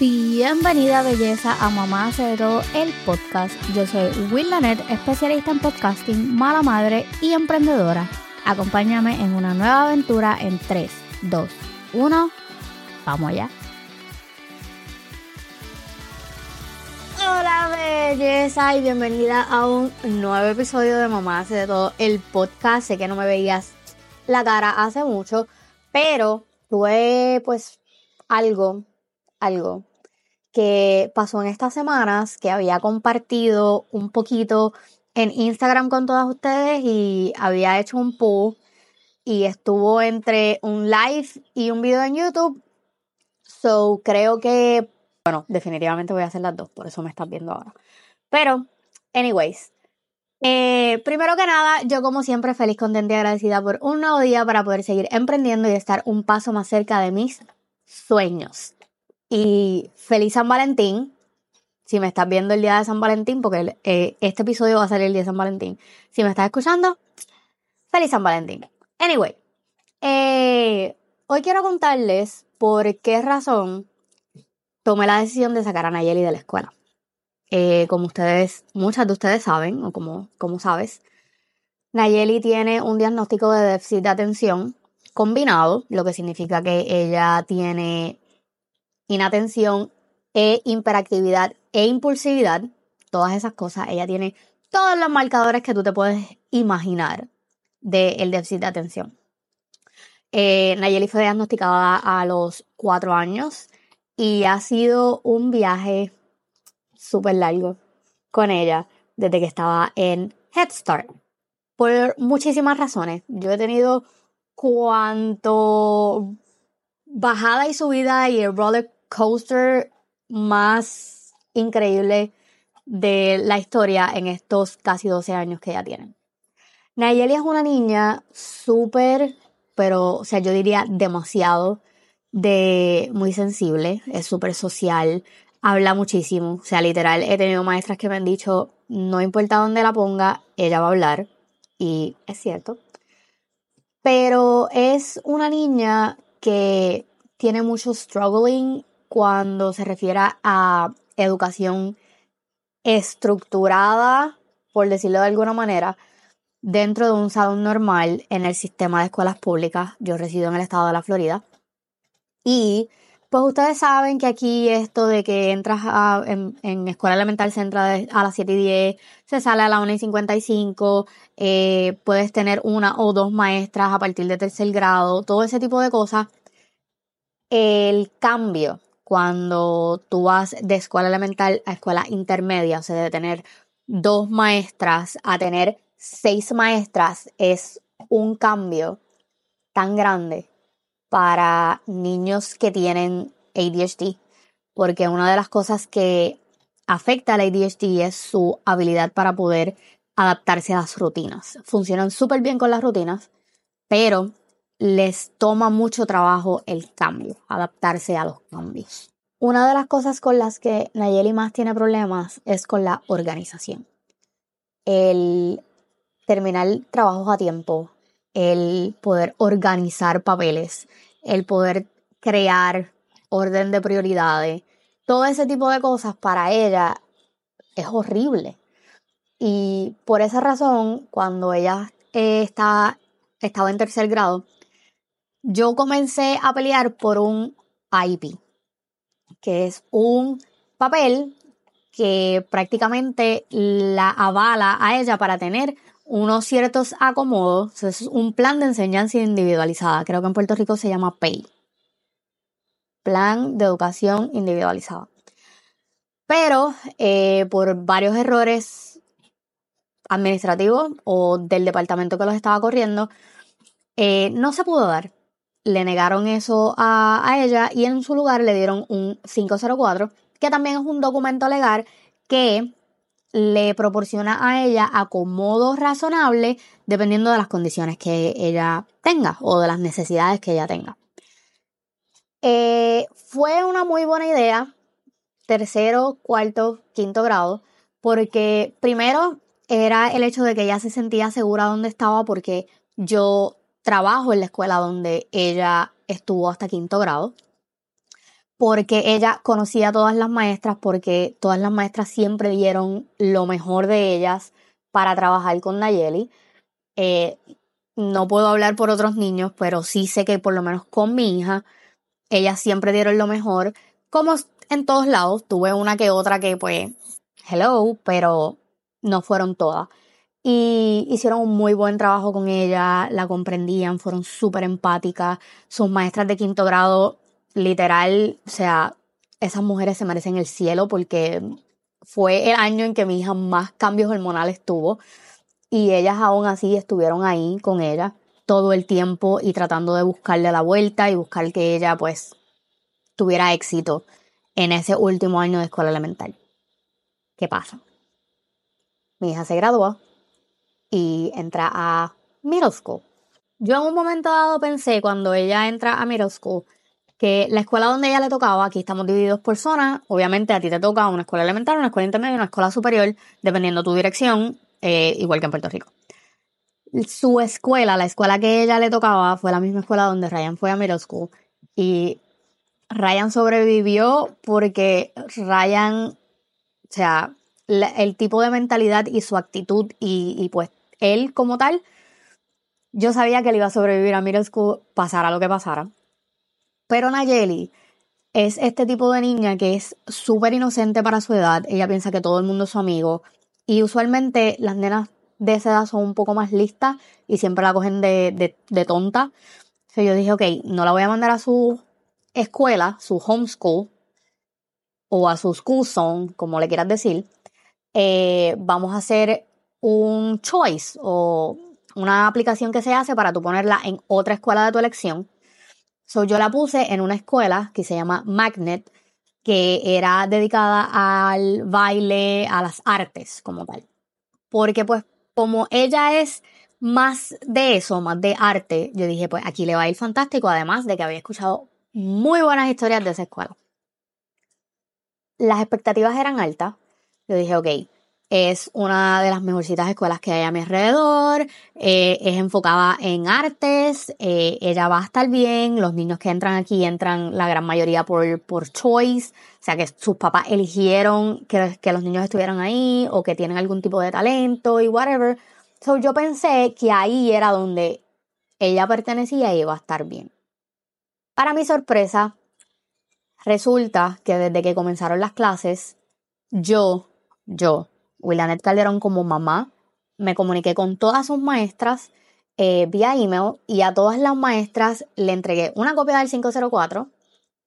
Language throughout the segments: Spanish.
Bienvenida belleza a Mamá hace de todo el podcast. Yo soy Will Lanet, especialista en podcasting, mala madre y emprendedora. Acompáñame en una nueva aventura en 3, 2, 1. Vamos allá. Hola belleza y bienvenida a un nuevo episodio de Mamá hace de todo el podcast. Sé que no me veías la cara hace mucho, pero tuve pues algo algo que pasó en estas semanas que había compartido un poquito en Instagram con todas ustedes y había hecho un poll y estuvo entre un live y un video en YouTube. So creo que, bueno, definitivamente voy a hacer las dos, por eso me estás viendo ahora. Pero, anyways, eh, primero que nada, yo como siempre feliz, contenta y agradecida por un nuevo día para poder seguir emprendiendo y estar un paso más cerca de mis sueños. Y feliz San Valentín. Si me estás viendo el día de San Valentín, porque eh, este episodio va a salir el día de San Valentín. Si me estás escuchando, feliz San Valentín. Anyway, eh, hoy quiero contarles por qué razón tomé la decisión de sacar a Nayeli de la escuela. Eh, como ustedes, muchas de ustedes saben, o como, como sabes, Nayeli tiene un diagnóstico de déficit de atención combinado, lo que significa que ella tiene inatención e hiperactividad e impulsividad, todas esas cosas, ella tiene todos los marcadores que tú te puedes imaginar del déficit de atención. Eh, Nayeli fue diagnosticada a los cuatro años y ha sido un viaje súper largo con ella desde que estaba en Head Start. Por muchísimas razones. Yo he tenido cuanto bajada y subida y el roller coaster más increíble de la historia en estos casi 12 años que ya tienen. Nayeli es una niña súper, pero, o sea, yo diría demasiado de muy sensible, es súper social, habla muchísimo, o sea, literal, he tenido maestras que me han dicho, no importa dónde la ponga, ella va a hablar, y es cierto. Pero es una niña que tiene mucho struggling cuando se refiere a educación estructurada, por decirlo de alguna manera, dentro de un salón normal en el sistema de escuelas públicas. Yo resido en el estado de la Florida. Y pues ustedes saben que aquí esto de que entras en, escuela elemental se entra a las 7 y 10, se sale a las 1 y 55, eh, puedes tener una o dos maestras a partir de tercer grado, todo ese tipo de cosas. El cambio cuando tú vas de escuela elemental a escuela intermedia, o sea, de tener dos maestras a tener seis maestras, es un cambio tan grande para niños que tienen ADHD, porque una de las cosas que afecta al ADHD es su habilidad para poder adaptarse a las rutinas. Funcionan súper bien con las rutinas, pero les toma mucho trabajo el cambio, adaptarse a los cambios. Una de las cosas con las que Nayeli más tiene problemas es con la organización. El terminar trabajos a tiempo, el poder organizar papeles, el poder crear orden de prioridades, todo ese tipo de cosas para ella es horrible. Y por esa razón, cuando ella eh, estaba en tercer grado, yo comencé a pelear por un IP, que es un papel que prácticamente la avala a ella para tener unos ciertos acomodos. Es un plan de enseñanza individualizada. Creo que en Puerto Rico se llama PAY. Plan de educación individualizada. Pero eh, por varios errores administrativos o del departamento que los estaba corriendo, eh, no se pudo dar le negaron eso a, ella y en su lugar le dieron un 504, que también es un documento legal que le proporciona a ella acomodo razonable dependiendo de las condiciones que ella tenga o de las necesidades que ella tenga. Eh, fue una muy buena idea, tercero, cuarto, quinto grado, porque primero era el hecho de que ella se sentía segura donde estaba porque yo trabajo en la escuela donde ella estuvo hasta quinto grado. porque ella conocía a todas las maestras, porque todas las maestras siempre dieron lo mejor de ellas para trabajar con Nayeli. Eh, no puedo hablar por otros niños, pero sí sé que por lo menos con mi hija, ellas siempre dieron lo mejor. Como en todos lados, tuve una que otra que pues, hello, pero no fueron todas. Y hicieron un muy buen trabajo con ella, la comprendían, fueron súper empáticas. Sus maestras de quinto grado, literal, o sea, esas mujeres se merecen el cielo porque fue el año en que mi hija más cambios hormonales tuvo y ellas aún así estuvieron ahí con ella todo el tiempo y tratando de buscarle la vuelta y buscar que ella pues tuviera éxito en ese último año de escuela elemental. ¿Qué pasa? Mi hija se graduó y entra a middle school. Yo en un momento dado pensé cuando ella entra a middle school que la escuela donde ella le tocaba, aquí estamos divididos por zonas, obviamente a ti te toca una escuela elemental, una escuela intermedia y una escuela superior, dependiendo tu dirección, eh, igual que en Puerto Rico. Su escuela, la escuela que ella le tocaba, fue la misma escuela donde Ryan fue a middle school. Y Ryan sobrevivió porque Ryan, o sea, el tipo de mentalidad y su actitud y, y, pues él como tal, yo sabía que él iba a sobrevivir a middle school, pasara lo que pasara. Pero Nayeli es este tipo de niña que es súper inocente para su edad, ella piensa que todo el mundo es su amigo, y usualmente las nenas de esa edad son un poco más listas y siempre la cogen de, tonta. Entonces yo dije, ok, no la voy a mandar a su escuela, su homeschool, o a su school zone, como le quieras decir. Eh, vamos a hacer un choice o una aplicación que se hace para tú ponerla en otra escuela de tu elección. So, yo la puse en una escuela que se llama Magnet, que era dedicada al baile, a las artes como tal. Porque pues como ella es más de eso, más de arte, yo dije pues aquí le va a ir fantástico, además de que había escuchado muy buenas historias de esa escuela. Las expectativas eran altas. Yo dije, ok, es una de las mejorcitas escuelas que hay a mi alrededor, eh, es enfocada en artes, eh, ella va a estar bien, los niños que entran aquí entran la gran mayoría por, por choice, o sea que sus papás eligieron que, que los niños estuvieran ahí o que tienen algún tipo de talento y whatever. So yo pensé que ahí era donde ella pertenecía y iba a estar bien. Para mi sorpresa, resulta que desde que comenzaron las clases, yo, yo, Willanet Calderón como mamá, me comuniqué con todas sus maestras eh, vía email y a todas las maestras le entregué una copia del 504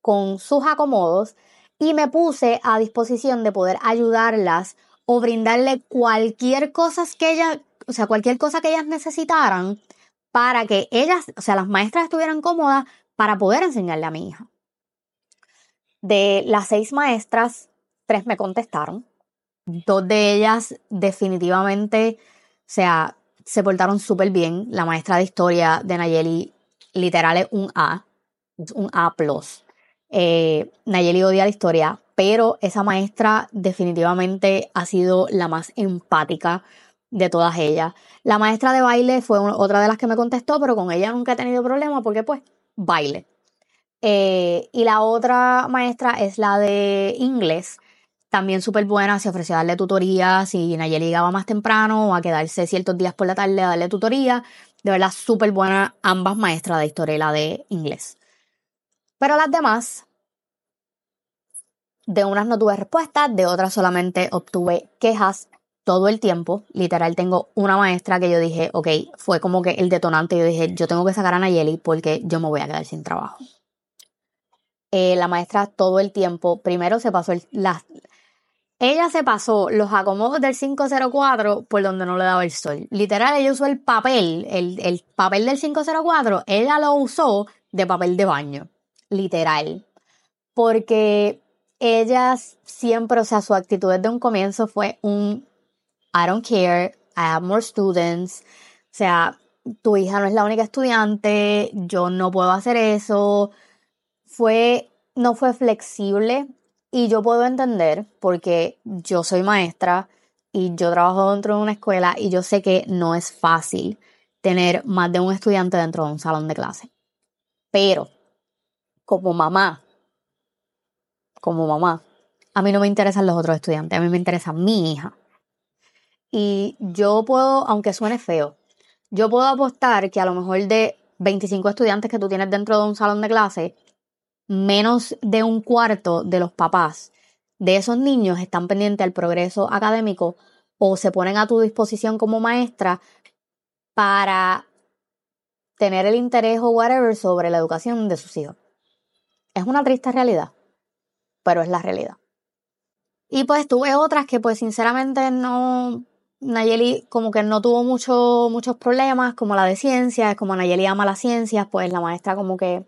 con sus acomodos y me puse a disposición de poder ayudarlas o brindarle cualquier cosa que ellas, o sea, cualquier cosa que ellas necesitaran para que ellas, o sea, las maestras estuvieran cómodas para poder enseñarle a mi hija. De las seis maestras, tres me contestaron. Dos de ellas definitivamente, o sea, se portaron súper bien. La maestra de historia de Nayeli literal es un A, un A+. Eh, Nayeli odia la historia, pero esa maestra definitivamente ha sido la más empática de todas ellas. La maestra de baile fue otra de las que me contestó, pero con ella nunca he tenido problema porque pues baile. Eh, y la otra maestra es la de inglés, también súper buena, se ofreció a darle tutoría, si Nayeli llegaba más temprano o a quedarse ciertos días por la tarde a darle tutoría. De verdad, súper buena ambas maestras de historia y la de inglés. Pero las demás, de unas no tuve respuestas, de otras solamente obtuve quejas todo el tiempo. Literal, tengo una maestra que yo dije, ok, fue como que el detonante. Yo dije, yo tengo que sacar a Nayeli porque yo me voy a quedar sin trabajo. Eh, la maestra todo el tiempo, primero se pasó el, las, ella se pasó los acomodos del 504 por donde no le daba el sol. Literal, ella usó el papel, el, papel del 504, ella lo usó de papel de baño. Literal. Porque ella siempre, o sea, su actitud desde un comienzo fue un I don't care, I have more students. O sea, tu hija no es la única estudiante, yo no puedo hacer eso. Fue, no fue flexible y yo puedo entender porque yo soy maestra y yo trabajo dentro de una escuela y yo sé que no es fácil tener más de un estudiante dentro de un salón de clase. Pero, como mamá, como mamá, a mí no me interesan los otros estudiantes, a mí me interesa mi hija. Y yo puedo, aunque suene feo, yo puedo apostar que a lo mejor de 25 estudiantes que tú tienes dentro de un salón de clase, menos de un cuarto de los papás de esos niños están pendientes del progreso académico o se ponen a tu disposición como maestra para tener el interés o whatever sobre la educación de sus hijos. Es una triste realidad, pero es la realidad. Y pues tuve otras que pues sinceramente no, Nayeli como que no tuvo mucho, muchos problemas, como la de ciencias, como Nayeli ama las ciencias, pues la maestra como que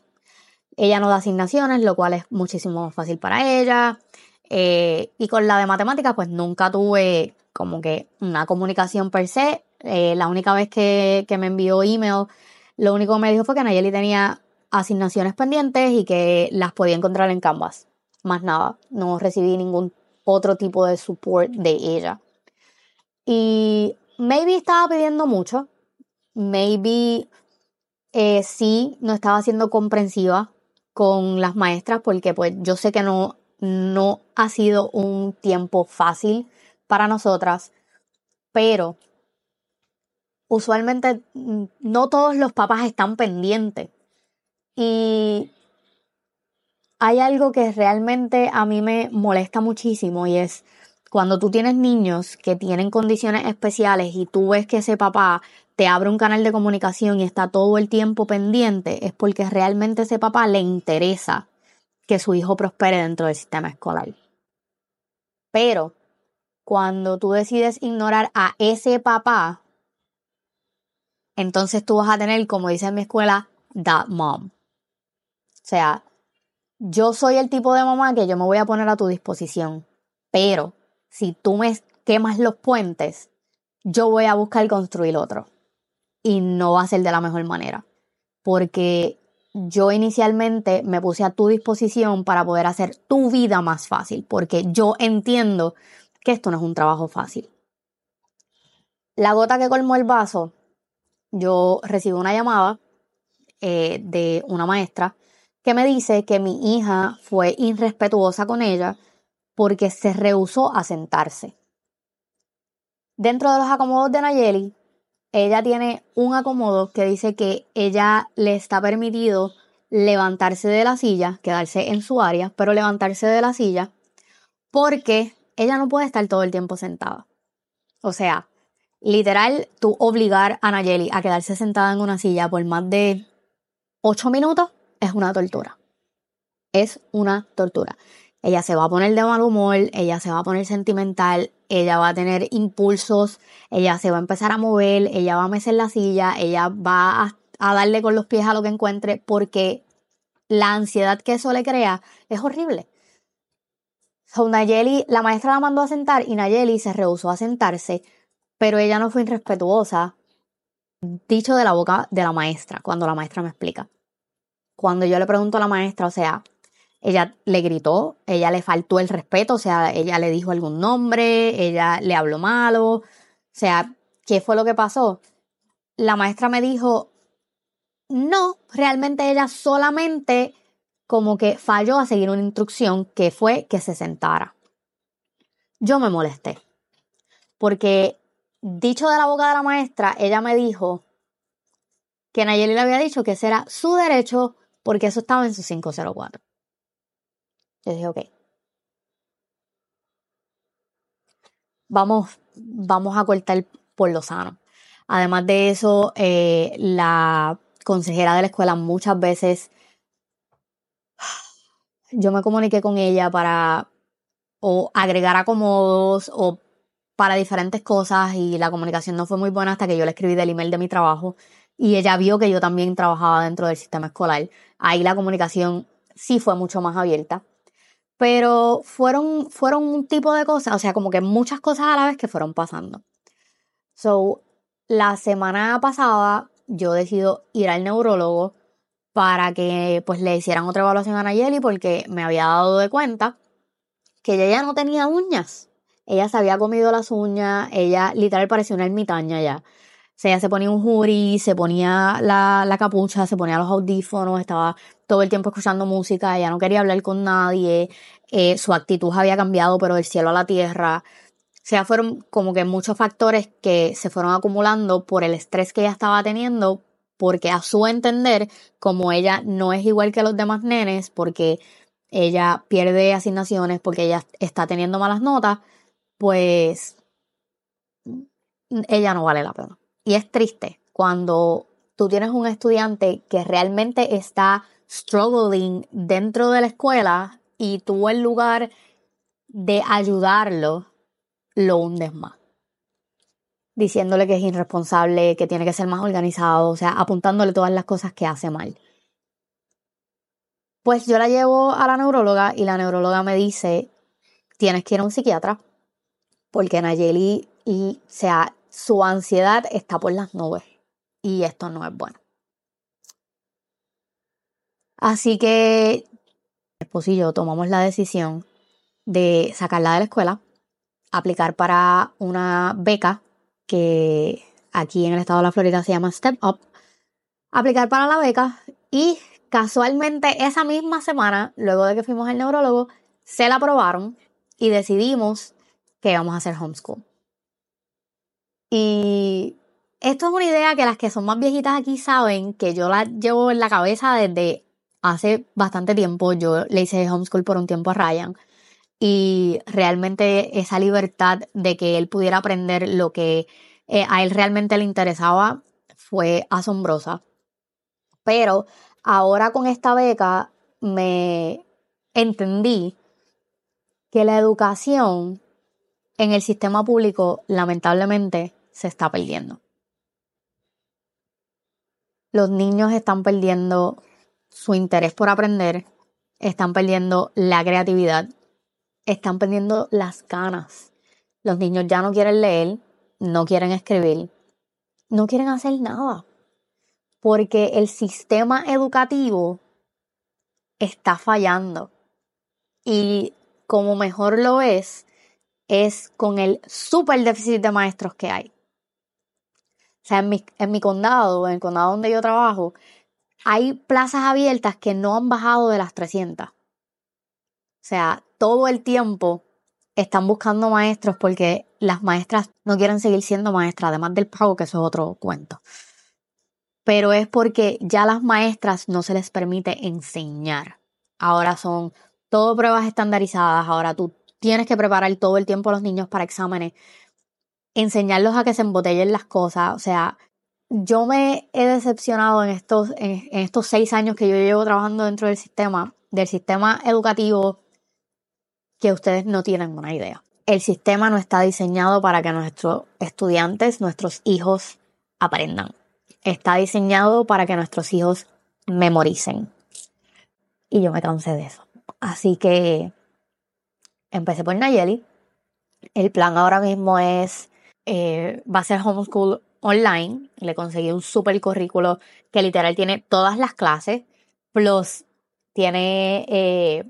ella no da asignaciones, lo cual es muchísimo más fácil para ella. Eh, y con la de matemáticas, pues nunca tuve como que una comunicación per se. Eh, la única vez que, que, me envió email, lo único que me dijo fue que Nayeli tenía asignaciones pendientes y que las podía encontrar en Canvas. Más nada, no recibí ningún otro tipo de support de ella. Y maybe estaba pidiendo mucho, maybe eh, sí no estaba siendo comprensiva con las maestras porque pues yo sé que no, no ha sido un tiempo fácil para nosotras, pero usualmente mm, no todos los papás están pendientes. Y hay algo que realmente a mí me molesta muchísimo y es cuando tú tienes niños que tienen condiciones especiales y tú ves que ese papá te abre un canal de comunicación y está todo el tiempo pendiente, es porque realmente ese papá le interesa que su hijo prospere dentro del sistema escolar. Pero cuando tú decides ignorar a ese papá, entonces tú vas a tener, como dice en mi escuela, that mom. O sea, yo soy el tipo de mamá que yo me voy a poner a tu disposición, pero si tú me quemas los puentes, yo voy a buscar construir otro. Y no va a ser de la mejor manera. Porque yo inicialmente me puse a tu disposición para poder hacer tu vida más fácil, porque yo entiendo que esto no es un trabajo fácil. La gota que colmó el vaso, yo recibo una llamada eh, de una maestra que me dice que mi hija fue irrespetuosa con ella porque se rehusó a sentarse. Dentro de los acomodos de Nayeli, ella tiene un acomodo que dice que ella le está permitido levantarse de la silla, quedarse en su área, pero levantarse de la silla porque ella no puede estar todo el tiempo sentada. O sea, literal, tú obligar a Nayeli a quedarse sentada en una silla por más de ocho minutos es una tortura. Es una tortura. Ella se va a poner de mal humor, ella se va a poner sentimental, ella va a tener impulsos, ella se va a empezar a mover, ella va a mecer la silla, ella va a, darle con los pies a lo que encuentre porque la ansiedad que eso le crea es horrible. So, Nayeli, la maestra la mandó a sentar y Nayeli se rehusó a sentarse, pero ella no fue irrespetuosa, dicho de la boca de la maestra, cuando la maestra me explica. Cuando yo le pregunto a la maestra, o sea, ella le gritó, ella le faltó el respeto, o sea, ella le dijo algún nombre, ella le habló malo, o sea, ¿qué fue lo que pasó? La maestra me dijo, no, realmente ella solamente como que falló a seguir una instrucción que fue que se sentara. Yo me molesté, porque dicho de la boca de la maestra, ella me dijo que Nayeli le había dicho que ese era su derecho porque eso estaba en su 504. Yo dije, ok. Vamos, vamos a cortar por lo sano. Además de eso, eh, la consejera de la escuela muchas veces yo me comuniqué con ella para o agregar acomodos o para diferentes cosas y la comunicación no fue muy buena hasta que yo le escribí del email de mi trabajo y ella vio que yo también trabajaba dentro del sistema escolar. Ahí la comunicación sí fue mucho más abierta pero fueron, fueron un tipo de cosas, o sea, como que muchas cosas a la vez que fueron pasando. So, la semana pasada yo decido ir al neurólogo para que pues le hicieran otra evaluación a Nayeli porque me había dado de cuenta que ella ya no tenía uñas. Ella se había comido las uñas, ella literal parecía una ermitaña ya. Sea, ella se ponía un jury, se ponía la, la capucha, se ponía los audífonos, estaba todo el tiempo escuchando música, ella no quería hablar con nadie, eh, su actitud había cambiado, pero del cielo a la tierra. O sea, fueron como que muchos factores que se fueron acumulando por el estrés que ella estaba teniendo, porque a su entender, como ella no es igual que los demás nenes, porque ella pierde asignaciones, porque ella está teniendo malas notas, pues ella no vale la pena. Y es triste cuando tú tienes un estudiante que realmente está struggling dentro de la escuela y tú en lugar de ayudarlo, lo hundes más. Diciéndole que es irresponsable, que tiene que ser más organizado, o sea, apuntándole todas las cosas que hace mal. Pues yo la llevo a la neuróloga y la neuróloga me dice, tienes que ir a un psiquiatra porque Nayeli, y, o sea, su ansiedad está por las nubes y esto no es bueno. Así que mi esposo y yo tomamos la decisión de sacarla de la escuela, aplicar para una beca que aquí en el estado de la Florida se llama Step Up, aplicar para la beca y casualmente esa misma semana, luego de que fuimos al neurólogo, se la aprobaron y decidimos que íbamos a hacer homeschool. Y esto es una idea que las que son más viejitas aquí saben que yo la llevo en la cabeza desde hace bastante tiempo. Yo le hice homeschool por un tiempo a Ryan. Y realmente esa libertad de que él pudiera aprender lo que eh, a él realmente le interesaba fue asombrosa. Pero ahora con esta beca me entendí que la educación en el sistema público lamentablemente se está perdiendo. Los niños están perdiendo su interés por aprender, están perdiendo la creatividad, están perdiendo las ganas. Los niños ya no quieren leer, no quieren escribir, no quieren hacer nada, porque el sistema educativo está fallando. Y como mejor lo es, es con el super déficit de maestros que hay. Sea, en mi, en mi condado, en el condado donde yo trabajo, hay plazas abiertas que no han bajado de las 300. O sea, todo el tiempo están buscando maestros porque las maestras no quieren seguir siendo maestras, además del pago, que eso es otro cuento. Pero es porque ya las maestras no se les permite enseñar. Ahora son todo pruebas estandarizadas, ahora tú tienes que preparar todo el tiempo a los niños para exámenes enseñarlos a que se embotellen las cosas. O sea, yo me he decepcionado en estos, en, estos seis años que yo llevo trabajando dentro del sistema, del sistema educativo, que ustedes no tienen una idea. El sistema no está diseñado para que nuestros estudiantes, nuestros hijos, aprendan. Está diseñado para que nuestros hijos memoricen. Y yo me cansé de eso. Así que empecé por Nayeli. El plan ahora mismo es eh, va a ser homeschool online. Le conseguí un super currículo que literal tiene todas las clases, plus tiene eh,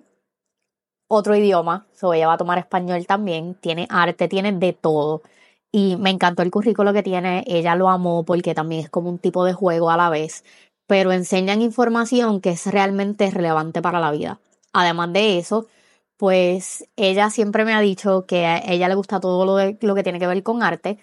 otro idioma, so ella va a tomar español también, tiene arte, tiene de todo. Y me encantó el currículo que tiene, ella lo amó porque también es como un tipo de juego a la vez, pero enseñan información que es realmente relevante para la vida. Además de eso, pues ella siempre me ha dicho que a ella le gusta todo lo, lo que tiene que ver con arte,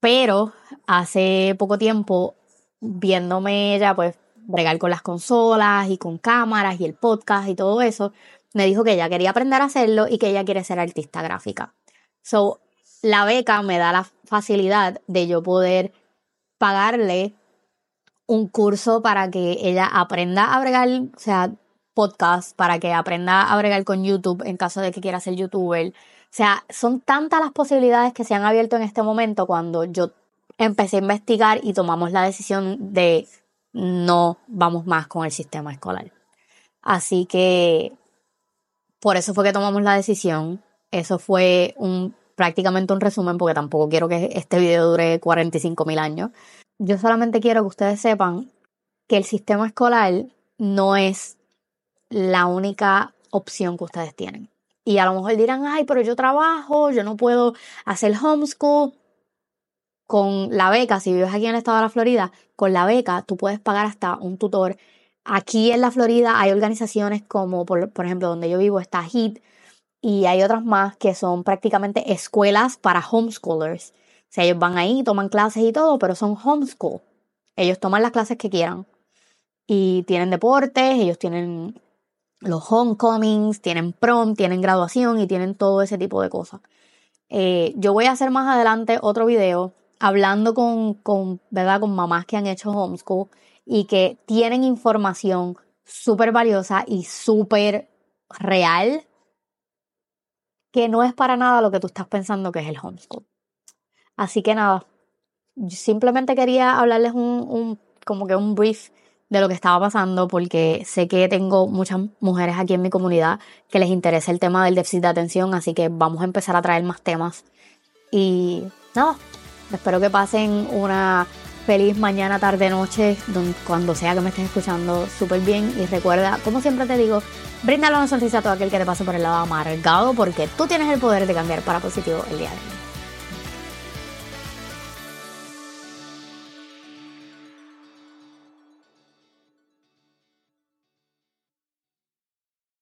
pero hace poco tiempo, viéndome ella pues bregar con las consolas y con cámaras y el podcast y todo eso, me dijo que ella quería aprender a hacerlo y que ella quiere ser artista gráfica. So, la beca me da la facilidad de yo poder pagarle un curso para que ella aprenda a bregar, o sea, podcast para que aprenda a bregar con YouTube en caso de que quiera ser youtuber. O sea, son tantas las posibilidades que se han abierto en este momento cuando yo empecé a investigar y tomamos la decisión de no vamos más con el sistema escolar. Así que por eso fue que tomamos la decisión. Eso fue un prácticamente un resumen porque tampoco quiero que este video dure 45 mil años. Yo solamente quiero que ustedes sepan que el sistema escolar no es la única opción que ustedes tienen. Y a lo mejor dirán, ay, pero yo trabajo, yo no puedo hacer homeschool. con la beca, si vives aquí en el estado de la Florida, con la beca tú puedes pagar hasta un tutor. Aquí en la Florida hay organizaciones como, por, por ejemplo, donde yo vivo está HIT y hay otras más que son prácticamente escuelas para homeschoolers. O sea, ellos van ahí, toman clases y todo, pero son homeschool. Ellos toman las clases que quieran. Y tienen deportes, ellos tienen los homecomings, tienen prom, tienen graduación y tienen todo ese tipo de cosas. Eh, yo voy a hacer más adelante otro video hablando con, con, ¿verdad? con mamás que han hecho homeschool y que tienen información súper valiosa y súper real que no es para nada lo que tú estás pensando que es el homeschool. Así que nada, simplemente quería hablarles un, un como que un brief de lo que estaba pasando porque sé que tengo muchas mujeres aquí en mi comunidad que les interesa el tema del déficit de atención, así que vamos a empezar a traer más temas. Y nada, espero que pasen una feliz mañana, tarde, noche, cuando sea que me estés escuchando súper bien y recuerda, como siempre te digo, bríndale una sonrisa a todo aquel que te pase por el lado amargado porque tú tienes el poder de cambiar para positivo el día.